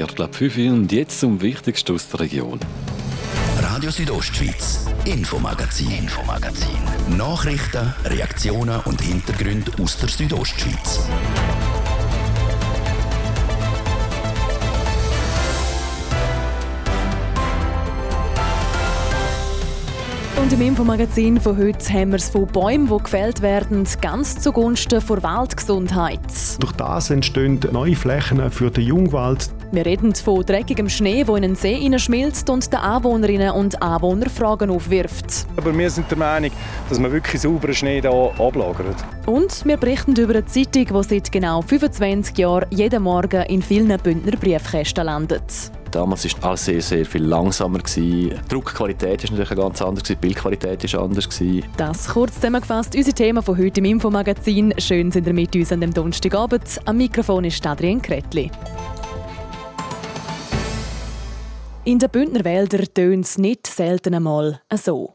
Viertel ab 5 Uhr und jetzt zum Wichtigsten aus der Region. Radio Südostschweiz, Infomagazin, Infomagazin. Nachrichten, Reaktionen und Hintergründe aus der Südostschweiz. Und im Infomagazin von heute haben wir es von Bäumen, die gefällt werden, ganz zugunsten der Waldgesundheit. Durch das entstehen neue Flächen für den Jungwald. Wir reden von dreckigem Schnee, der in den See hineinschmilzt und den Anwohnerinnen und Anwohnern Fragen aufwirft. Aber wir sind der Meinung, dass man wirklich sauberen Schnee hier ablagert. Und wir berichten über eine Zeitung, die seit genau 25 Jahren jeden Morgen in vielen Bündner Briefkästen landet. Damals war alles sehr, sehr viel langsamer. Die Druckqualität war natürlich ganz anders, die Bildqualität war anders. Das kurz zusammengefasst, unser Thema von heute im Infomagazin. Schön sind ihr mit uns an dem Donnerstagabend. Am Mikrofon ist Adrian Kretli. In den Bündner Wäldern tönt es nicht selten einmal so.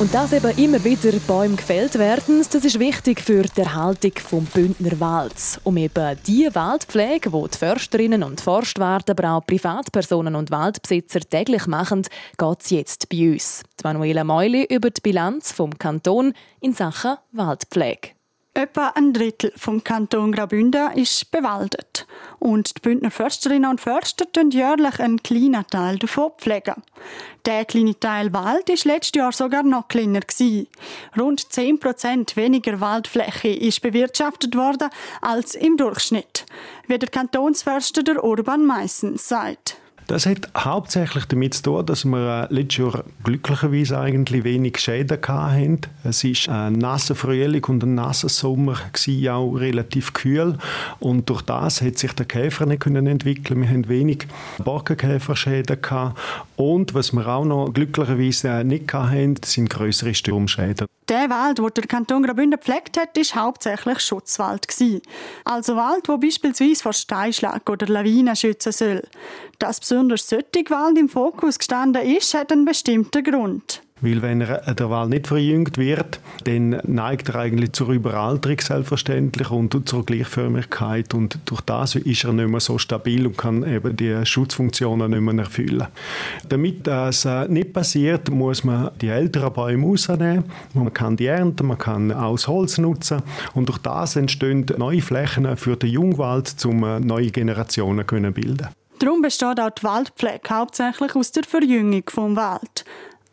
Und dass eben immer wieder Bäume gefällt werden, das ist wichtig für die Erhaltung des Bündner Walds. Um eben die Waldpflege, die die Försterinnen und Forstwärter, aber auch Privatpersonen und Waldbesitzer täglich machen, geht es jetzt bei uns. Die Manuela Meuli über die Bilanz vom Kanton in Sachen Waldpflege. Etwa ein Drittel vom Kanton Graubünden ist bewaldet. Und die Bündner Försterinnen und Förster pflegen jährlich einen kleinen Teil davon. Pflegen. Der kleine Teil Wald war letztes Jahr sogar noch kleiner. Rund 10% weniger Waldfläche ist bewirtschaftet worden als im Durchschnitt, wie der Kantonsförster der Urban Meissen sagt. Das hat hauptsächlich damit zu tun, dass wir äh, letztes Jahr glücklicherweise eigentlich wenig Schäden hatten. Es war ein nasser Frühling und ein nasser Sommer, auch relativ kühl. Und durch das hat sich der Käfer nicht entwickeln. Wir haben wenig Borkenkäferschäden. Und was wir auch noch glücklicherweise äh, nicht hatten, sind größere Sturmschäden. Der Wald, den der Kanton Graubünden gepflegt hat, war hauptsächlich Schutzwald. Also Wald, wo beispielsweise vor Steinschlag oder Lawinen schützen soll. Dass besonders solche Wald im Fokus gestanden ist, hat einen bestimmten Grund. Weil wenn er, der Wald nicht verjüngt wird, dann neigt er eigentlich zur Überalterung selbstverständlich und zur Gleichförmigkeit und durch das ist er nicht mehr so stabil und kann eben die Schutzfunktionen nicht mehr erfüllen. Damit das äh, nicht passiert, muss man die älteren Bäume rausnehmen. Man kann die ernten, man kann auch Holz nutzen und durch das entstehen neue Flächen für den Jungwald, um äh, neue Generationen zu bilden. Darum besteht auch die Waldpflege hauptsächlich aus der Verjüngung vom Wald.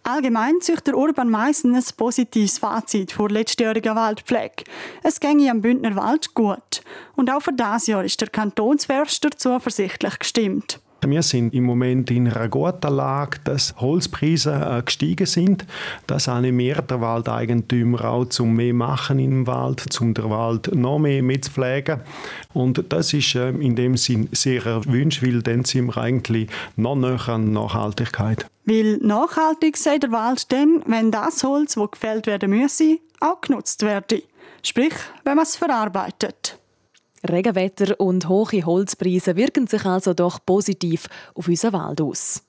Allgemein zieht der Urban Meissen ein positives Fazit vor letztjähriger Waldpflege. Es ginge am Bündner Wald gut. Und auch für dieses Jahr ist der Kantonsförster zuversichtlich gestimmt. Wir sind im Moment in einer guten Lage, dass Holzpreise äh, gestiegen sind. Das animiert der Waldeigentümer auch zum mehr machen im Wald, zum den Wald noch mehr mitzupflegen. Und das ist äh, in dem Sinn sehr erwünscht, weil dann sind wir eigentlich noch näher an Nachhaltigkeit. Weil nachhaltig sei der Wald dann, wenn das Holz, das gefällt werden müsse, auch genutzt werde. Sprich, wenn man es verarbeitet. Regenwetter und hohe Holzpreise wirken sich also doch positiv auf unseren Wald aus.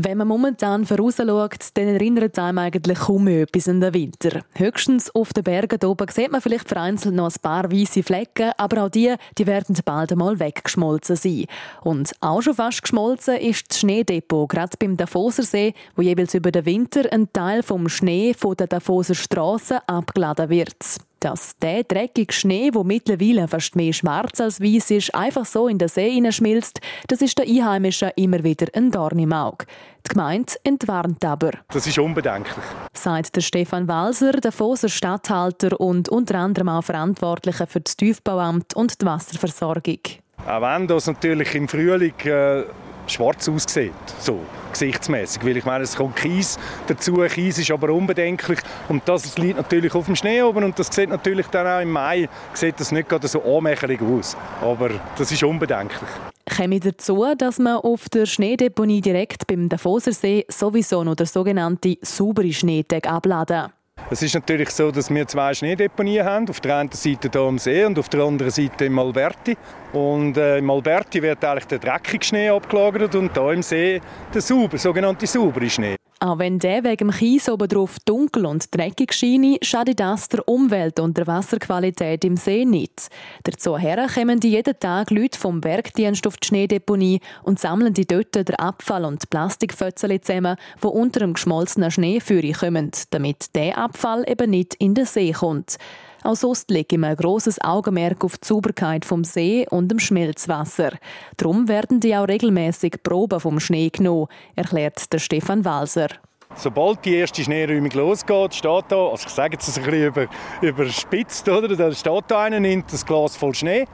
Wenn man momentan vorausschaut, dann erinnert einem eigentlich kaum etwas an den Winter. Höchstens auf den Bergen oben sieht man vielleicht vereinzelt noch ein paar weiße Flecken, aber auch die, die werden bald einmal weggeschmolzen sein. Und auch schon fast geschmolzen ist das Schneedepot, gerade beim Davoser See, wo jeweils über den Winter ein Teil vom Schnee von der Davoser Straße abgeladen wird dass der dreckige Schnee, wo mittlerweile fast mehr schwarz als weiß ist, einfach so in den See hineinschmilzt, das ist den Einheimischen immer wieder ein Dorn im Auge. Die Gemeinde entwarnt aber. Das ist unbedenklich. Sagt der Stefan Walser, der Foser Stadthalter und unter anderem auch Verantwortlicher für das Tiefbauamt und die Wasserversorgung. Auch wenn das natürlich im Frühling äh, schwarz aussieht, so gesichtsmäßig, weil ich meine, es kommt Kies dazu. Kies ist aber unbedenklich und das liegt natürlich auf dem Schnee oben und das sieht natürlich dann auch im Mai sieht das nicht gerade so anmächtig aus, aber das ist unbedenklich. Käme dazu, dass man auf der Schneedeponie direkt beim Davosersee sowieso noch der sogenannte saubere Schneetag abladen. Es ist natürlich so, dass wir zwei Schneedeponien haben. Auf der einen Seite hier am See und auf der anderen Seite im Alberti. Und äh, im Alberti wird eigentlich der dreckige Schnee abgelagert und hier im See der sauber, sogenannte saubere Schnee. Auch wenn der wegen dem Kies oben drauf dunkel und dreckig scheine, schadet das der Umwelt und der Wasserqualität im See nicht. Dazu kommen die jeden Tag Leute vom Bergdienst auf die Schneedeponie und sammeln die dort den Abfall und Plastikfötzchen zusammen, die unter dem geschmolzenen Schnee kommen, damit der Abfall eben nicht in den See kommt. Auch sonst legen wir ein grosses Augenmerk auf die Sauberkeit vom See und dem Schmelzwasser. Darum werden die auch regelmäßig Proben vom Schnee genommen, erklärt der Stefan Walser. Sobald die erste Schneeräumung losgeht, steht da, also ich sage jetzt ein bisschen über, überspitzt, oder? Da steht da einer, nimmt das Glas voll Schnee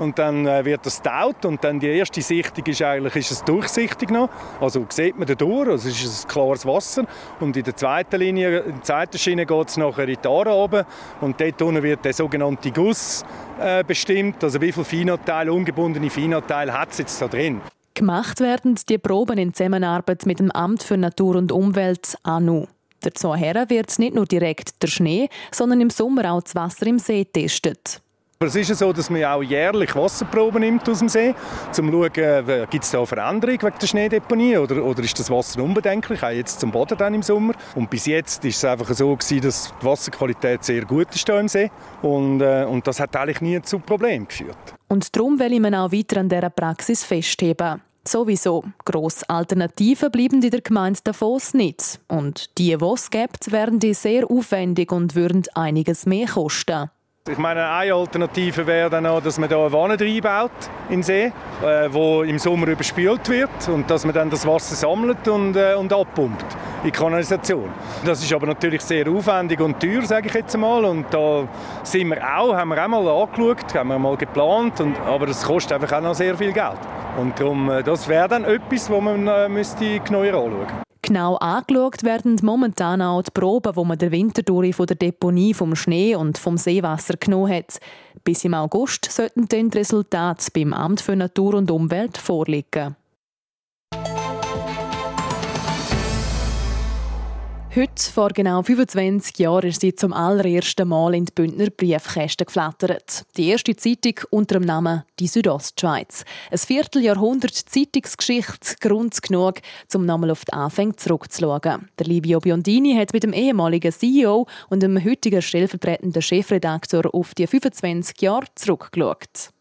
und dann äh, wird das taut und dann die erste Sichtung ist eigentlich ist es durchsichtig noch, also sieht man da durch, also es ist ein klares Wasser und in der zweiten Linie, in der zweiten Schiene geht es nachher in die Aare runter und dort unten wird der sogenannte Guss äh, bestimmt, also wie viel Feinanteil, ungebundene Feinanteil hat es jetzt da drin. Gemacht werden die Proben in Zusammenarbeit mit dem Amt für Natur und Umwelt ANU. Dazu wird nicht nur direkt der Schnee, sondern im Sommer auch das Wasser im See getestet. Es ist so, dass man auch jährlich Wasserproben nimmt aus dem See, um zu schauen, äh, gibt es da Veränderung wegen der Schneedeponie oder, oder ist das Wasser unbedenklich, auch jetzt zum Boden dann im Sommer. Und bis jetzt ist es einfach so gewesen, dass die Wasserqualität sehr gut ist hier im See und, äh, und das hat eigentlich nie zu Problemen geführt. Und darum will man auch weiter an dieser Praxis festheben. Sowieso. Grosse Alternativen bleiben in der Gemeinde Davos nicht. Und die, die es gibt, wären die sehr aufwendig und würden einiges mehr kosten. Ich meine, eine Alternative wäre dann auch, dass man da eine Wanne reinbaut in den See, äh, im Sommer überspült wird und dass man dann das Wasser sammelt und, äh, und abpumpt in Kanalisation. Das ist aber natürlich sehr aufwendig und teuer, sage ich jetzt einmal. Und da sind wir auch, haben wir auch mal angeschaut, haben wir mal geplant, und, aber es kostet einfach auch noch sehr viel Geld. Und darum, äh, das wäre dann etwas, wo man äh, müsste genauer anschauen müsste. Genau angeschaut werden momentan auch die Proben, die man der Winter durch von der Deponie vom Schnee und vom Seewasser genommen hat. Bis im August sollten dann die Resultate beim Amt für Natur und Umwelt vorliegen. Heute, vor genau 25 Jahren, ist sie zum allerersten Mal in die Bündner Briefkästen geflattert. Die erste Zeitung unter dem Namen «Die Südostschweiz». Ein Vierteljahrhundert Zeitungsgeschichte, Grund genug, um nochmal auf die Anfänge zurückzuschauen. Der Livio Biondini hat mit dem ehemaligen CEO und dem heutigen stellvertretenden Chefredakteur auf die 25 Jahre zurückgeschaut.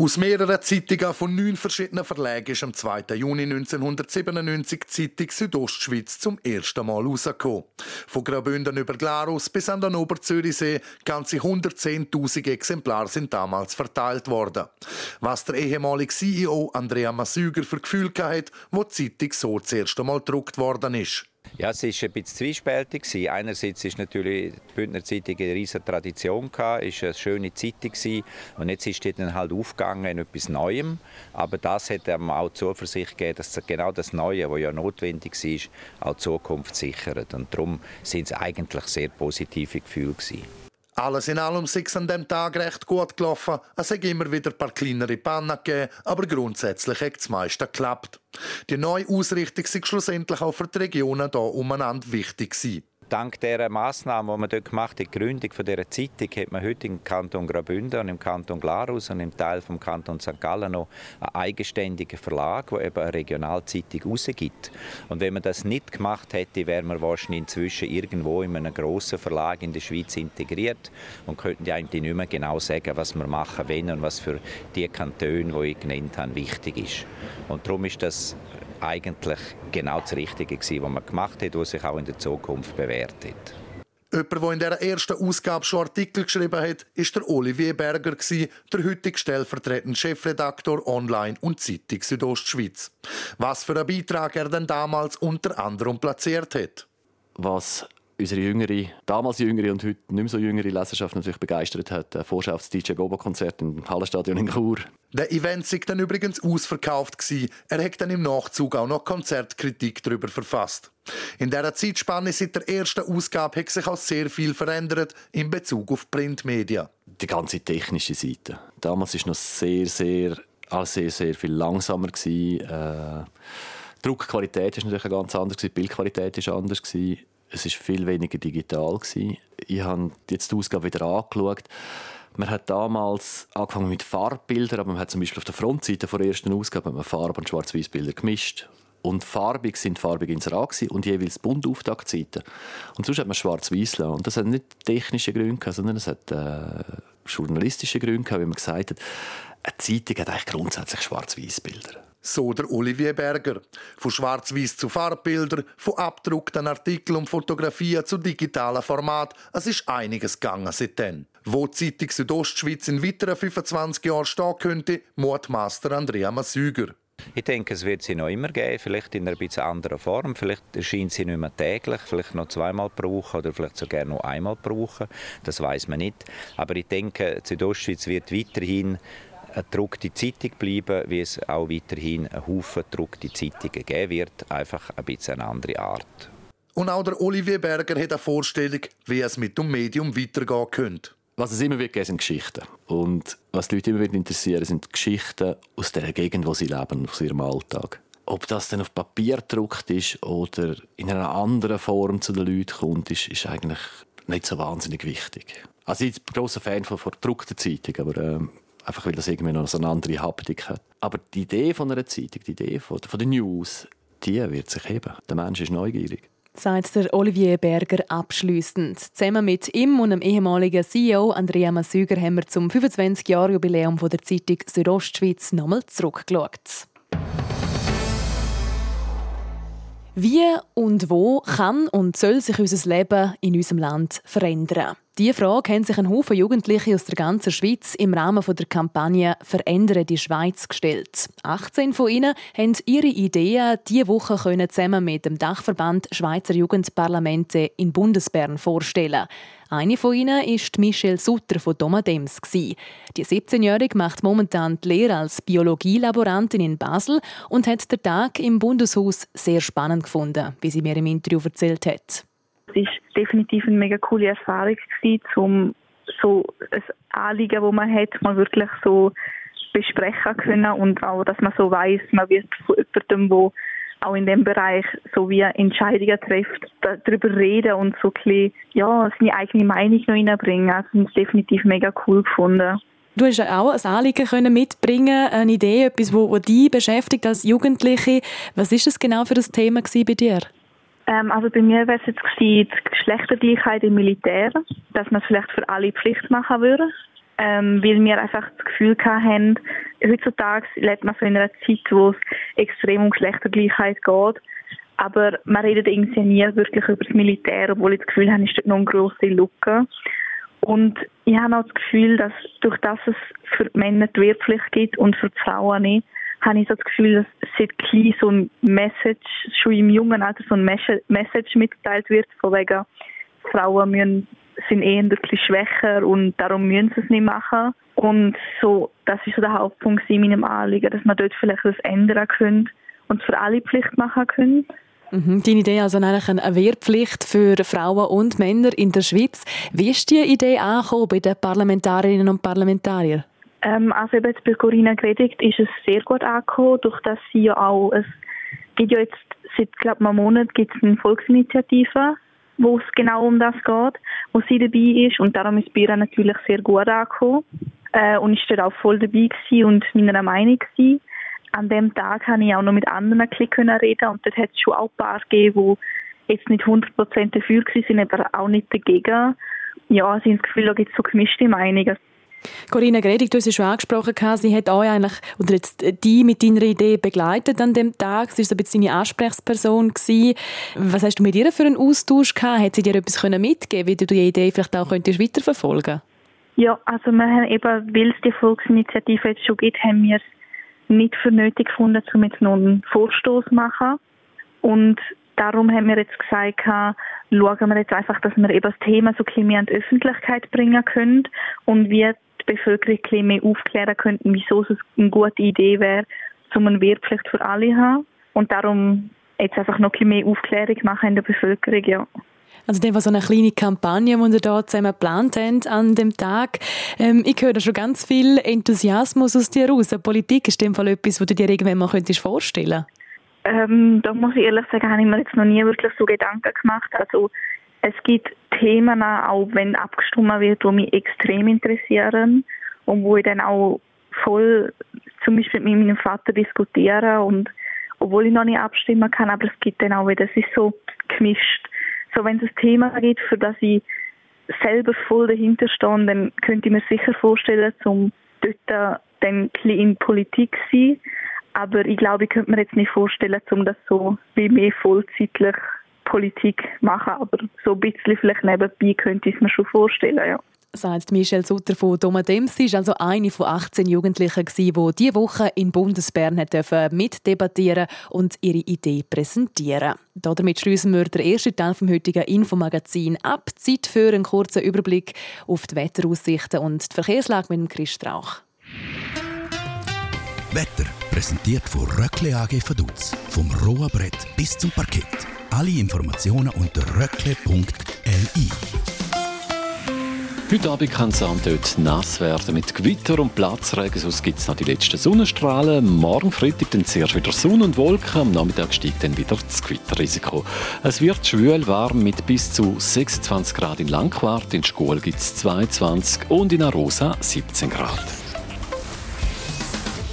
Aus mehreren Zeitungen von neun verschiedenen Verlagen ist am 2. Juni 1997 die Zeitung Südostschweiz zum ersten Mal rausgekommen. Von Graubünden über Glarus bis an den Oberzürichsee ganze 110.000 Exemplare sind damals verteilt worden. Was der ehemalige CEO Andrea Massüger für Gefühl hatte, wo die Zeitung so das erste Mal gedruckt worden ist. Ja, es war ein bisschen zwiespältig. Einerseits ist natürlich die Bündner Zeitung eine riesige Tradition, war eine schöne Zeitung und jetzt ist die dann halt aufgegangen in etwas Neuem. Aber das hat einem auch Zuversicht gegeben, dass genau das Neue, was ja notwendig war, auch die Zukunft sichert. Und darum sind es eigentlich sehr positive Gefühle. Gewesen. Alles in allem ist es an dem Tag recht gut gelaufen. Es hat immer wieder ein paar kleinere Pannen gegeben, aber grundsätzlich hat das meiste geklappt. Die neue Ausrichtung ist schlussendlich auch für die Regionen hier umeinander wichtig gewesen dank dieser Massnahmen, die man dort gemacht hat, die Gründung dieser Zeitung, hat man heute im Kanton Graubünden und im Kanton Glarus und im Teil vom Kanton St. Gallen noch einen eigenständigen Verlag, der eben eine Regionalzeitung rausgibt. Und wenn man das nicht gemacht hätte, wäre man wahrscheinlich inzwischen irgendwo in einem grossen Verlag in der Schweiz integriert und könnten die eigentlich nicht mehr genau sagen, was wir machen wollen und was für die Kantone, die ich genannt habe, wichtig ist. Und darum ist das eigentlich genau das Richtige gewesen, was man gemacht hat, was sich auch in der Zukunft bewährt hat. Jemand, der in der ersten Ausgabe schon Artikel geschrieben hat, ist der Olivier Berger, der heutige stellvertretende Chefredaktor Online und Zeitung Südostschweiz. Was für einen Beitrag er denn damals unter anderem platziert hat. Was unsere jüngere, damals jüngere und heute nicht mehr so jüngere Leserschaft natürlich begeistert hat. Ein Vorschau auf das DJ Bobo Konzert im Hallenstadion in Chur. Der Event war dann übrigens ausverkauft. Er hat dann im Nachzug auch noch Konzertkritik darüber verfasst. In dieser Zeitspanne seit der ersten Ausgabe hat sich auch sehr viel verändert in Bezug auf Printmedien. Die ganze technische Seite. Damals war noch sehr, sehr, alles sehr, sehr viel langsamer. Gewesen. Äh, die Druckqualität war natürlich ganz anders, die Bildqualität war anders es war viel weniger digital. Gewesen. Ich habe jetzt die Ausgabe wieder angeschaut. Man hat damals angefangen mit Farbbildern, aber man hat zum Beispiel auf der Frontseite der ersten Ausgabe Farb- und Schwarz-Weiß-Bilder gemischt. Und farbig sind farbig ins Rad und jeweils Bundauftaktzeiten. Und sonst hat man schwarz-weiß Und das hat nicht technische Gründe, sondern es hat äh, journalistische Gründe, wie man gesagt hat, eine Zeitung hat eigentlich grundsätzlich schwarz-weiß Bilder. So der Olivier Berger. Von schwarz-weiß zu Farbbildern, von abgedruckten Artikeln und Fotografien zu digitalen Format. Es ist einiges gegangen seitdem. Wo die Zeitung Südostschweiz in weiteren 25 Jahren stehen könnte, Mutmaster Andrea Masüger. Ich denke, es wird sie noch immer geben, vielleicht in einer bisschen anderen Form. Vielleicht erscheint sie nicht mehr täglich, vielleicht noch zweimal brauchen oder vielleicht sogar noch einmal brauchen. Das weiß man nicht. Aber ich denke, Südostschweiz wird weiterhin eine gedruckte Zeitung bleiben, wie es auch weiterhin einen Haufen gedruckte Zeitungen geben wird, einfach ein bisschen eine andere Art. Und auch der Olivier Berger hat eine Vorstellung, wie es mit dem Medium weitergehen könnte. Was es immer wird geben, sind Geschichten. Und was die Leute immer wird interessieren, sind Geschichten aus der Gegend, wo sie leben, aus ihrem Alltag. Ob das dann auf Papier gedruckt ist oder in einer anderen Form zu den Leuten kommt, ist, ist eigentlich nicht so wahnsinnig wichtig. Also ich bin ein grosser Fan von, von gedruckter Zeitung, aber äh, einfach weil das irgendwie noch so eine andere Haptik hat. Aber die Idee von einer Zeitung, die Idee von, von den News, die wird sich heben. Der Mensch ist neugierig. Sagt der Olivier Berger abschließend. Zusammen mit ihm und dem ehemaligen CEO Andrea Masüger haben wir zum 25-Jahr-Jubiläum der Zeitung Südostschweiz nochmal zurückgeschaut. Wie und wo kann und soll sich unser Leben in unserem Land verändern? Diese Frage haben sich ein Haufen Jugendliche aus der ganzen Schweiz im Rahmen der Kampagne «Verändere die Schweiz» gestellt. 18 von ihnen haben ihre Ideen diese Woche zusammen mit dem Dachverband Schweizer Jugendparlamente in Bundesbern vorstellen. Eine von ihnen ist Michelle Sutter von Domadems. Die 17-Jährige macht momentan die Lehre als Biologielaborantin in Basel und hat den Tag im Bundeshaus sehr spannend gefunden, wie sie mir im Interview erzählt hat. Es war definitiv eine mega coole Erfahrung, gewesen, um so ein Anliegen, das man hat, mal wirklich so besprechen können und auch, dass man so weiß, man wird von jemandem, der auch in dem Bereich so wie Entscheidungen trifft, darüber reden und so ein ja, seine eigene Meinung noch reinbringen. Also, das ist definitiv mega cool gefunden. Du hast auch ein Anliegen können mitbringen, eine Idee, etwas, was dich beschäftigt als Jugendliche. Was ist das genau für das Thema bei dir? Ähm, also bei mir wäre es jetzt die Geschlechtergleichheit im Militär, dass man es vielleicht für alle Pflicht machen würde. Ähm, weil wir einfach das Gefühl haben, heutzutage lebt man so in einer Zeit, wo es extrem um Geschlechtergleichheit geht. Aber man redet irgendwie nie wirklich über das Militär, obwohl ich das Gefühl habe, ist dort noch eine grosse Lücke. Und ich habe auch das Gefühl, dass durch das es für Männer die Wehrpflicht gibt und für die Frauen nicht, habe ich so das Gefühl, dass seit klein so ein Message, schon im jungen Alter so ein Message mitgeteilt wird, von wegen Frauen müssen, sind eher ein bisschen schwächer und darum müssen sie es nicht machen. Und so, das ist so der Hauptpunkt in meinem Anliegen, dass man dort vielleicht das ändern können und es für alle Pflicht machen können. Mhm, deine Idee also eigentlich eine Wehrpflicht für Frauen und Männer in der Schweiz. Wie ist die Idee angekommen bei den Parlamentarierinnen und Parlamentariern? Ähm, also eben jetzt bei Corinna Gredigt ist es sehr gut angekommen, durch dass sie ja auch, es gibt ja jetzt seit, glaube einem Monat gibt es eine Volksinitiative, wo es genau um das geht, wo sie dabei ist und darum ist Bira natürlich sehr gut angekommen äh, und ist dort auch voll dabei gewesen und meiner Meinung gewesen. An dem Tag habe ich auch noch mit anderen ein reden und dort hat es schon auch ein paar gegeben, die jetzt nicht 100% dafür waren, aber auch nicht dagegen. Ja, sie haben das Gefühl, da gibt es so gemischte Meinungen. Corinna Gredig, du hast es schon angesprochen, sie hat euch eigentlich, oder jetzt die mit deiner Idee begleitet an dem Tag. Sie war so ein bisschen deine Ansprechperson. Gewesen. Was hast du mit ihr für einen Austausch gehabt? Hat sie dir etwas mitgeben wie du die Idee vielleicht auch könntest weiterverfolgen Ja, also wir haben eben, weil es die Volksinitiative jetzt schon gibt, haben wir es nicht für nötig gefunden, um jetzt noch einen Vorstoß zu machen. Und darum haben wir jetzt gesagt, schauen wir jetzt einfach, dass wir eben das Thema so ein bisschen mehr in die Öffentlichkeit bringen können und wir die Bevölkerung mehr aufklären könnten, wieso es eine gute Idee wäre, um eine Wehrpflicht für alle zu haben. Und darum jetzt einfach noch ein mehr Aufklärung machen in der Bevölkerung, ja. Also dem war so eine kleine Kampagne, die wir da zusammen geplant haben an dem Tag. Ähm, ich höre schon ganz viel Enthusiasmus aus dir raus. Politik ist in dem Fall etwas, was du dir irgendwann mal könntest vorstellen ähm, Da muss ich ehrlich sagen, habe ich mir jetzt noch nie wirklich so Gedanken gemacht. Also es gibt Themen, auch wenn abgestimmt wird, die mich extrem interessieren und wo ich dann auch voll zum Beispiel mit meinem Vater diskutiere und obwohl ich noch nicht abstimmen kann, aber es gibt dann auch wieder, es ist so gemischt. So, wenn es ein Thema gibt, für das ich selber voll dahinter stehe, dann könnte ich mir sicher vorstellen, zum dort dann in Politik zu sein. Aber ich glaube, ich könnte mir jetzt nicht vorstellen, um das so wie mehr vollzeitlich Politik machen. Aber so ein bisschen vielleicht nebenbei könnte ich es mir schon vorstellen, ja sagt Michelle Sutter von Domadems. Sie war also eine von 18 Jugendlichen, die diese Woche in Bundesbern mitdebattieren und ihre Idee präsentieren. Damit schließen wir den ersten Teil vom heutigen Infomagazin ab. Zeit für einen kurzen Überblick auf die Wetteraussichten und die Verkehrslage mit dem Chris Strauch. Wetter präsentiert von Röckle AG Vaduz. Vom Rohrbrett bis zum Parkett. Alle Informationen unter röckle.li. Heute Abend kann es dort nass werden mit Gewitter und Platzregen. Sonst gibt es noch die letzten Sonnenstrahlen. Morgen Freitag dann zuerst wieder Sonne und Wolken. Am Nachmittag steigt dann wieder das Gewitterrisiko. Es wird schwül warm mit bis zu 26 Grad in Langquart. In Schkuhl gibt es 22 und in Arosa 17 Grad.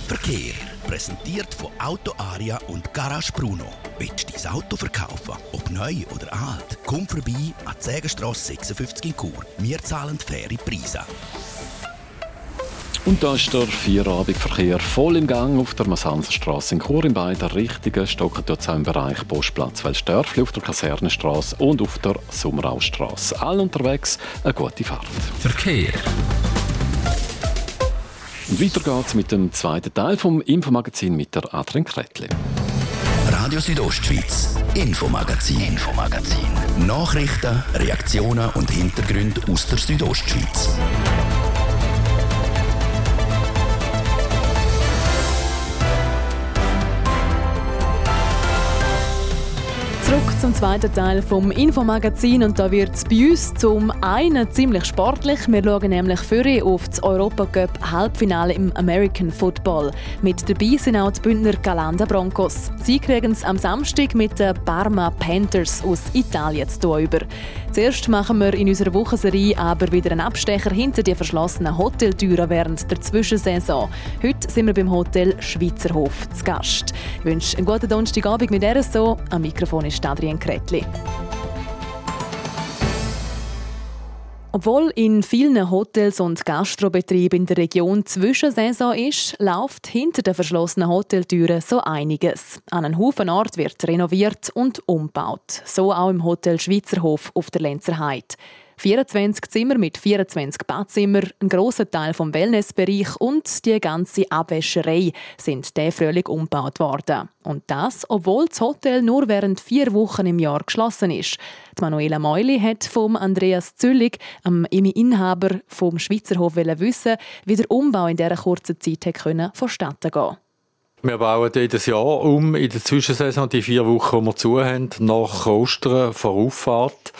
Verkehr präsentiert von Auto Aria und Garage Bruno. Willst du dein Auto verkaufen? Ob neu oder alt? Komm vorbei an die Sägenstrasse 56 in Chur. Wir zahlen faire Preise. Und da ist der Vierabendverkehr voll im Gang auf der Masanserstraße in Chur in beiden Richtungen. Stocken dort im Bereich Postplatz Welsdörfli auf der Kasernenstraße und auf der Sommeraustraße. All unterwegs eine gute Fahrt. Verkehr. Weiter geht's mit dem zweiten Teil vom Infomagazin mit der Adrian Kretli. Radio Südostschweiz, Infomagazin, Infomagazin. Nachrichten, Reaktionen und Hintergründe aus der Südostschweiz. Zum zweiten Teil vom Infomagazin und da wird es bei uns zum einen ziemlich sportlich. Wir schauen nämlich für auf das Europacup Halbfinale im American Football. Mit dabei sind auch die Bündner Galanda Broncos. Sie kriegen es am Samstag mit den Parma Panthers aus Italien zu tun über. Zuerst machen wir in unserer Wochenserie aber wieder einen Abstecher hinter die verschlossenen Hoteltüren während der Zwischensaison. Heute sind wir beim Hotel Schweizerhof zu Gast. Ich wünsche einen guten Donnerstagabend mit RSO. Am Mikrofon ist Adrian Kretli. Obwohl in vielen Hotels und Gastrobetrieben in der Region Zwischensaison ist, läuft hinter den verschlossenen Hoteltüren so einiges. An einem Haufen Ort wird renoviert und umgebaut. So auch im Hotel Schweizerhof auf der Lenzerheide. 24 Zimmer mit 24 Badzimmer, ein grosser Teil vom Wellnessbereich und die ganze Abwäscherei sind der Frühling umgebaut worden. Und das, obwohl das Hotel nur während vier Wochen im Jahr geschlossen ist. Die Manuela Meuli hat vom Andreas Züllig, dem Inhaber vom Schweizerhof, wissen, wie der Umbau in dieser kurzen Zeit konnte vonstatten gehen wir bauen jedes Jahr um in der Zwischensaison, die vier Wochen, die wir zu haben, nach Ostern vor Auffahrt.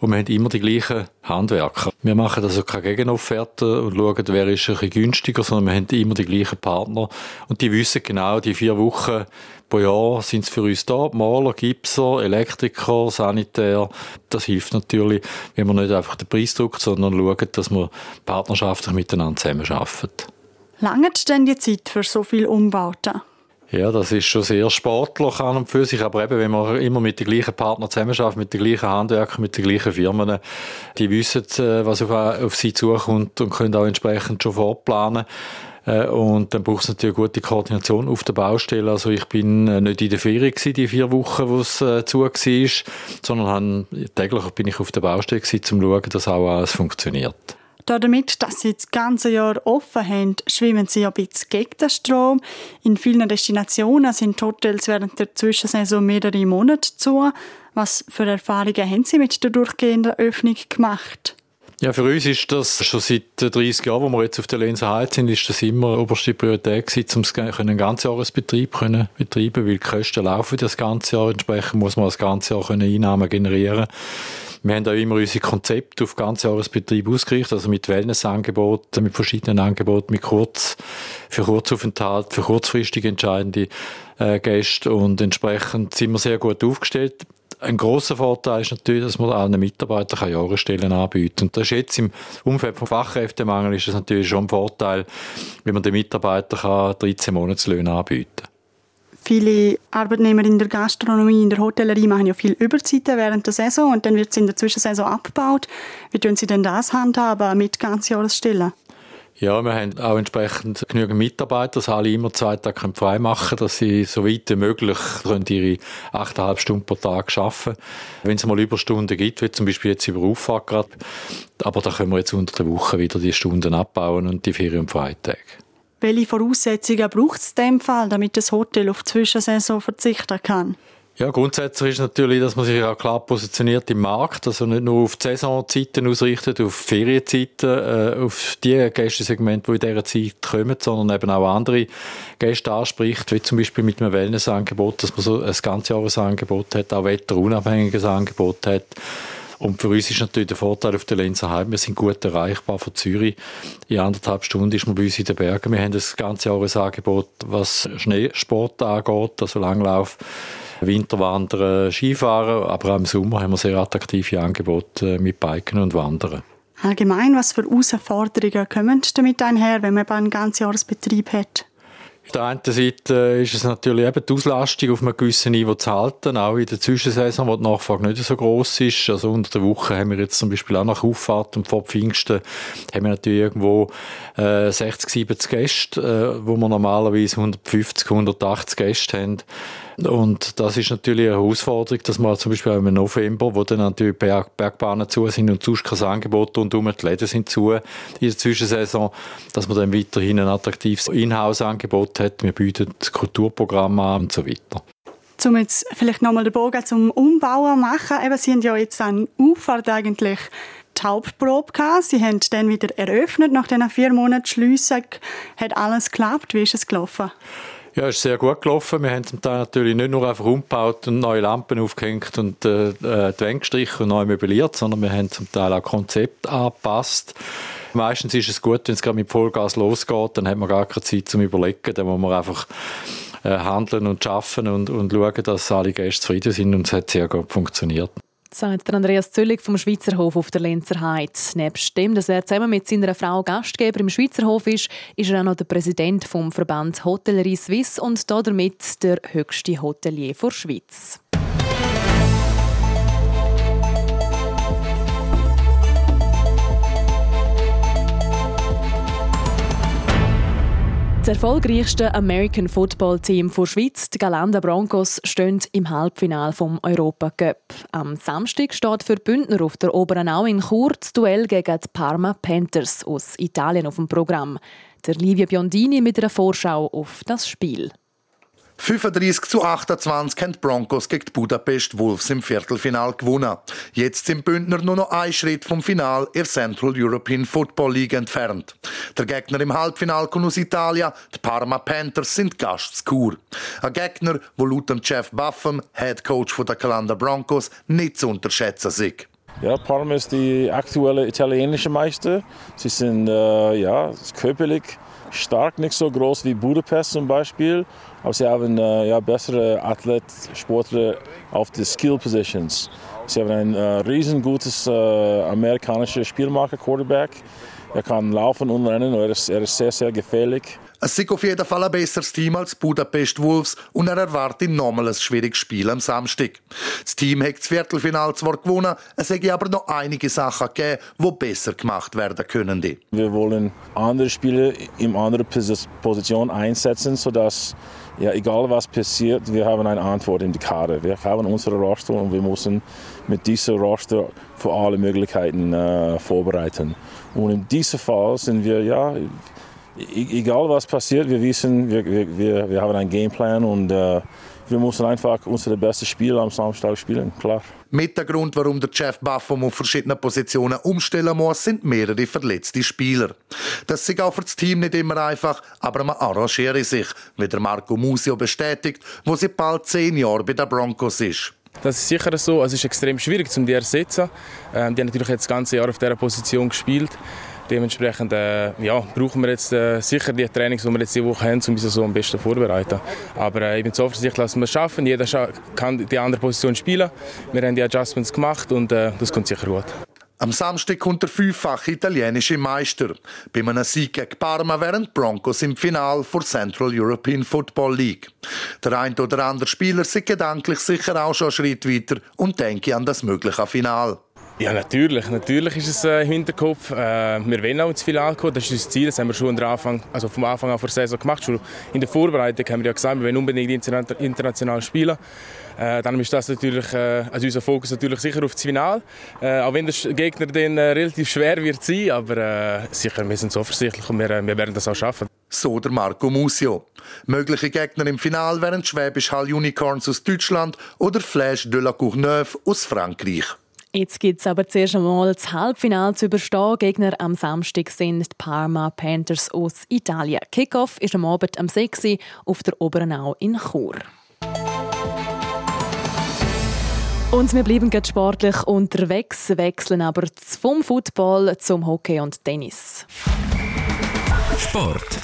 Und wir haben immer die gleichen Handwerker. Wir machen also keine Gegenofferte und schauen, wer ist ein bisschen günstiger, sondern wir haben immer die gleichen Partner. Und die wissen genau, die vier Wochen pro Jahr sind sie für uns da. Maler, Gipser, Elektriker, Sanitär. Das hilft natürlich, wenn man nicht einfach den Preis drückt, sondern schaut, dass wir partnerschaftlich miteinander zusammenarbeiten. Lange denn die Zeit für so viele Umbauten? Ja, das ist schon sehr sportlich an und für sich, aber eben, wenn man immer mit den gleichen Partnern zusammenarbeitet, mit den gleichen Handwerkern, mit den gleichen Firmen, die wissen, äh, was auf, auf sie zukommt und können auch entsprechend schon vorplanen. Äh, und dann braucht es natürlich gute Koordination auf der Baustelle. Also ich bin äh, nicht in der Ferien gewesen, die vier Wochen, wo es zu war, sondern täglich bin ich auf der Baustelle gewesen, um zu schauen, dass auch alles funktioniert. Damit, dass sie das ganze Jahr offen haben, schwimmen sie ein bisschen gegen den Strom. In vielen Destinationen sind Hotels während der Zwischensaison mehrere Monate zu. Was für Erfahrungen haben Sie mit der durchgehenden Öffnung gemacht? Ja, für uns ist das schon seit 30 Jahren, wo wir jetzt auf der Lense Heiz sind, ist das immer oberste Priorität gewesen, um einen Ganzjahresbetrieb zu betreiben, weil die Kosten laufen das ganze Jahr. Entsprechend muss man das ganze Jahr Einnahmen generieren wir haben auch immer unsere Konzepte auf Ganzjahresbetrieb ausgerichtet, also mit Wellnessangeboten, mit verschiedenen Angeboten, mit Kurz, für Kurzaufenthalt, für kurzfristig entscheidende äh, Gäste und entsprechend sind wir sehr gut aufgestellt. Ein großer Vorteil ist natürlich, dass man allen Mitarbeitern Jahresstellen anbieten Und das ist jetzt im Umfeld vom Fachkräftemangel ist es natürlich schon ein Vorteil, wenn man den Mitarbeitern 13 Monatslöhne anbieten kann. Viele Arbeitnehmer in der Gastronomie, in der Hotellerie machen ja viel Überzeiten während der Saison und dann wird es in der Zwischensaison abgebaut. Wie tun Sie denn das handhaben mit Ganzjahresstellen? Ja, wir haben auch entsprechend genügend Mitarbeiter, dass alle immer zwei Tage frei machen können, dass sie so weit wie möglich ihre 8,5 Stunden pro Tag arbeiten Wenn es mal Überstunden gibt, wie zum Beispiel jetzt über Auffahrt gerade, aber da können wir jetzt unter der Woche wieder die Stunden abbauen und die Ferien- und Freitage. Welche Voraussetzungen braucht es in dem Fall, damit das Hotel auf Zwischensaison verzichten kann? Ja, grundsätzlich ist natürlich, dass man sich auch klar positioniert im Markt, also nicht nur auf die Saisonzeiten ausrichtet, auf Ferienzeiten, äh, auf die Gästesegmente, die in dieser Zeit kommen, sondern eben auch andere Gäste anspricht, wie zum Beispiel mit einem Wellnessangebot, dass man so ein ganzjahresangebot hat, auch wetterunabhängiges Angebot hat. Und für uns ist natürlich der Vorteil auf der Lenzerheim, wir sind gut erreichbar von Zürich. In anderthalb Stunden ist man bei uns in den Bergen. Wir haben das ganze Jahresangebot, was Schneesport angeht, also Langlauf, Winterwandern, Skifahren, aber auch im Sommer haben wir sehr attraktive Angebote mit Biken und Wandern. Allgemein, was für Herausforderungen kommen damit einher, wenn man einen Ganzjahresbetrieb hat? Auf der einen Seite ist es natürlich eben die Auslastung auf einem gewissen Niveau zu halten, auch in der Zwischensaison, wo die Nachfrage nicht so groß ist. Also unter der Woche haben wir jetzt zum Beispiel auch nach Auffahrt und vor Pfingsten haben wir natürlich irgendwo äh, 60, 70 Gäste, äh, wo wir normalerweise 150, 180 Gäste haben. Und das ist natürlich eine Herausforderung, dass man zum Beispiel im November, wo dann natürlich Berg Bergbahnen zu sind und sonst kein Angebot und die Läden sind zu in der Zwischensaison, dass man dann weiterhin ein attraktives Inhouse-Angebot hat. Wir bieten Kulturprogramme an und so weiter um jetzt vielleicht nochmal den Bogen zum Umbauen machen. Eben, Sie haben ja jetzt an Auffahrt eigentlich die Hauptprobe gehabt. Sie haben dann wieder eröffnet nach diesen vier Monaten Schliessung. Hat alles geklappt? Wie ist es gelaufen? Ja, ist sehr gut gelaufen. Wir haben zum Teil natürlich nicht nur einfach umgebaut und neue Lampen aufgehängt und äh, äh die Wände gestrichen und neu möbliert, sondern wir haben zum Teil auch Konzept angepasst. Meistens ist es gut, wenn es gerade mit Vollgas losgeht, dann hat man gar keine Zeit zum Überlegen, dann muss man einfach äh, handeln und schaffen und, und schauen, dass alle Gäste zufrieden sind und es hat sehr gut funktioniert sagt Andreas Züllig vom Schweizer Hof auf der Lenzer Heide. Nebst dem, dass er zusammen mit seiner Frau Gastgeber im Schweizer Hof ist, ist er auch noch der Präsident vom Verband Hotellerie Suisse und damit der höchste Hotelier der Schweiz. Das erfolgreichste American Football Team der Schweiz, die Galanda Broncos, stehen im Halbfinale vom Europa Cup. Am Samstag steht für Bündner auf der Oberenau in das Duell gegen die Parma Panthers aus Italien auf dem Programm. Der Livia Biondini mit einer Vorschau auf das Spiel. 35 zu 28 haben die Broncos gegen die Budapest Wolves im Viertelfinal gewonnen. Jetzt sind Bündner nur noch ein Schritt vom Final in Central European Football League entfernt. Der Gegner im Halbfinal kommt aus Italien, die Parma Panthers sind Gast Chur. Ein Gegner, wo laut Jeff Buffum, Head Coach der Calanda Broncos, nicht zu unterschätzen ist. Ja, Parma ist die aktuelle italienische Meister. Sie sind äh, ja, körperlich stark, nicht so groß wie Budapest zum Beispiel, aber sie haben äh, ja, bessere Athlet, Sportler auf die Skill Positions. Sie haben ein äh, riesengutes äh, amerikanisches Spielmacher Quarterback. Er kann laufen und rennen, er ist, er ist sehr, sehr gefährlich. Es ist auf jeden Fall ein besseres Team als Budapest Wolves und er erwartet nochmal ein schwieriges Spiel am Samstag. Das Team hat das Viertelfinale zwar gewonnen, es hätte aber noch einige Sachen gegeben, die besser gemacht werden können. Wir wollen andere Spieler in andere Positionen einsetzen, sodass ja, egal was passiert, wir haben eine Antwort in die Karte. Wir haben unsere Roster und wir müssen mit diesem Roster für alle Möglichkeiten äh, vorbereiten. Und in diesem Fall sind wir ja E-, egal was passiert, wir wissen, wir, wir, wir haben einen Gameplan und äh, wir müssen einfach unser bestes Spiel am Samstag spielen, klar. Mit der Grund, warum der Jeff Buffum auf verschiedene Positionen umstellen muss, sind mehrere verletzte Spieler. Das ist auch für das Team nicht immer einfach, aber man arrangiert sich, wie der Marco Musio bestätigt, wo sie bald zehn Jahre bei den Broncos ist. Das ist sicher so. Es ist extrem schwierig, um die zu ersetzen. Ähm, die haben natürlich jetzt das ganze Jahr auf dieser Position gespielt. Dementsprechend äh, ja, brauchen wir jetzt äh, sicher die Trainings, die wir jetzt diese Woche haben, um uns so am besten vorzubereiten. Aber äh, ich bin zuversichtlich, dass wir es schaffen. Jeder kann die andere Position spielen. Wir haben die Adjustments gemacht und äh, das kommt sicher gut. Am Samstag kommt der fünffache italienische Meister. Bei einem Sieg gegen Parma wären Broncos im Finale vor Central European Football League. Der ein oder andere Spieler ist gedanklich sicher auch schon einen Schritt weiter und denke an das mögliche Finale. Ja, natürlich. Natürlich ist es äh, im Hinterkopf. Äh, wir wollen auch ins Finale kommen. Das ist unser Ziel. Das haben wir schon Anfang, also vom Anfang an vor der Saison gemacht. Schon in der Vorbereitung haben wir ja gesagt, wir wollen unbedingt international spielen. Äh, dann ist das natürlich, äh, also unser Fokus natürlich sicher auf das Finale. Äh, auch wenn der Gegner dann äh, relativ schwer wird sein, aber äh, sicher, wir sind zuversichtlich und wir, äh, wir werden das auch schaffen. So der Marco Musio. Mögliche Gegner im Finale wären Schwäbisch Hall Unicorns aus Deutschland oder Flash de la Courneuve aus Frankreich. Jetzt gibt es aber zuerst einmal das Halbfinale zu überstehen. Gegner am Samstag sind die Parma Panthers aus Italien. Kickoff ist am Abend am 6 Uhr auf der Obernau in Chur. Und wir bleiben gerade sportlich unterwegs, wechseln aber vom Football zum Hockey und Tennis. Sport.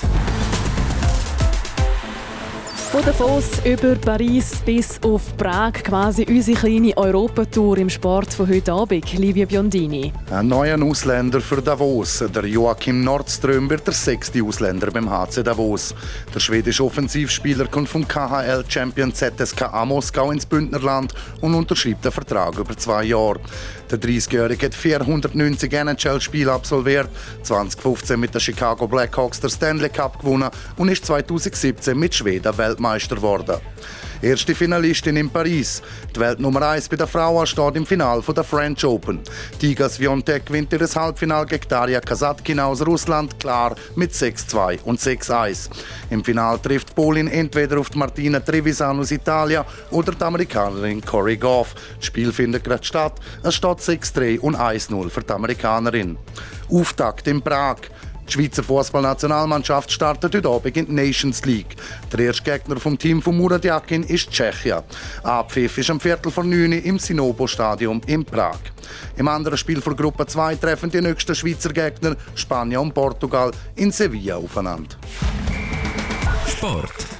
Von Davos über Paris bis auf Prag, quasi unsere kleine Europatour im Sport von heute Abend. Livia Biondini. Ein neuer Ausländer für Davos. Der Joachim Nordström wird der sechste Ausländer beim HC Davos. Der schwedische Offensivspieler kommt vom KHL-Champion ZSK Moskau ins Bündnerland und unterschreibt einen Vertrag über zwei Jahre. Der 30-Jährige hat 490 NHL-Spiele absolviert, 2015 mit den Chicago Blackhawks der Stanley Cup gewonnen und ist 2017 mit Schweden Weltmeister geworden. Erste Finalistin in Paris. Die Weltnummer 1 bei der Frauen steht im Finale der French Open. Tiga Swiatek gewinnt ihr Halbfinale gegen Daria Kasatkina aus Russland klar mit 6-2 und 6-1. Im Finale trifft Polin entweder auf Martina Trevisan aus Italien oder die Amerikanerin Corey Goff. Das Spiel findet gerade statt. Es steht 6-3 und 1-0 für die Amerikanerin. Auftakt in Prag. Die Schweizer Fußballnationalmannschaft startet heute Abend in die Nations League. Der erste Gegner vom Team von Murat Yakin ist Tschechien. Abpfiff ist am Viertel vor 9 im Sinobo-Stadion in Prag. Im anderen Spiel von Gruppe 2 treffen die nächsten Schweizer Gegner Spanien und Portugal in Sevilla aufeinander. Sport.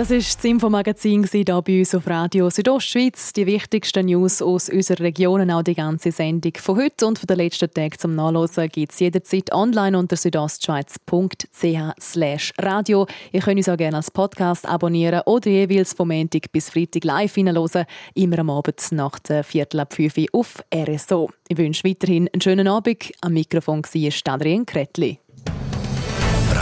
Das war das Infomagazin hier bei uns auf Radio Südostschweiz. Die wichtigsten News aus unserer Region, auch die ganze Sendung von heute und von den letzten Tagen zum Nachlesen gibt es jederzeit online unter südostschweiz.ch radio. Ihr könnt uns auch gerne als Podcast abonnieren oder jeweils vom Montag bis Freitag live hineinhören, immer am Abend nach der Viertel ab 5 Uhr auf RSO. Ich wünsche weiterhin einen schönen Abend. Am Mikrofon war Adrian Kretli.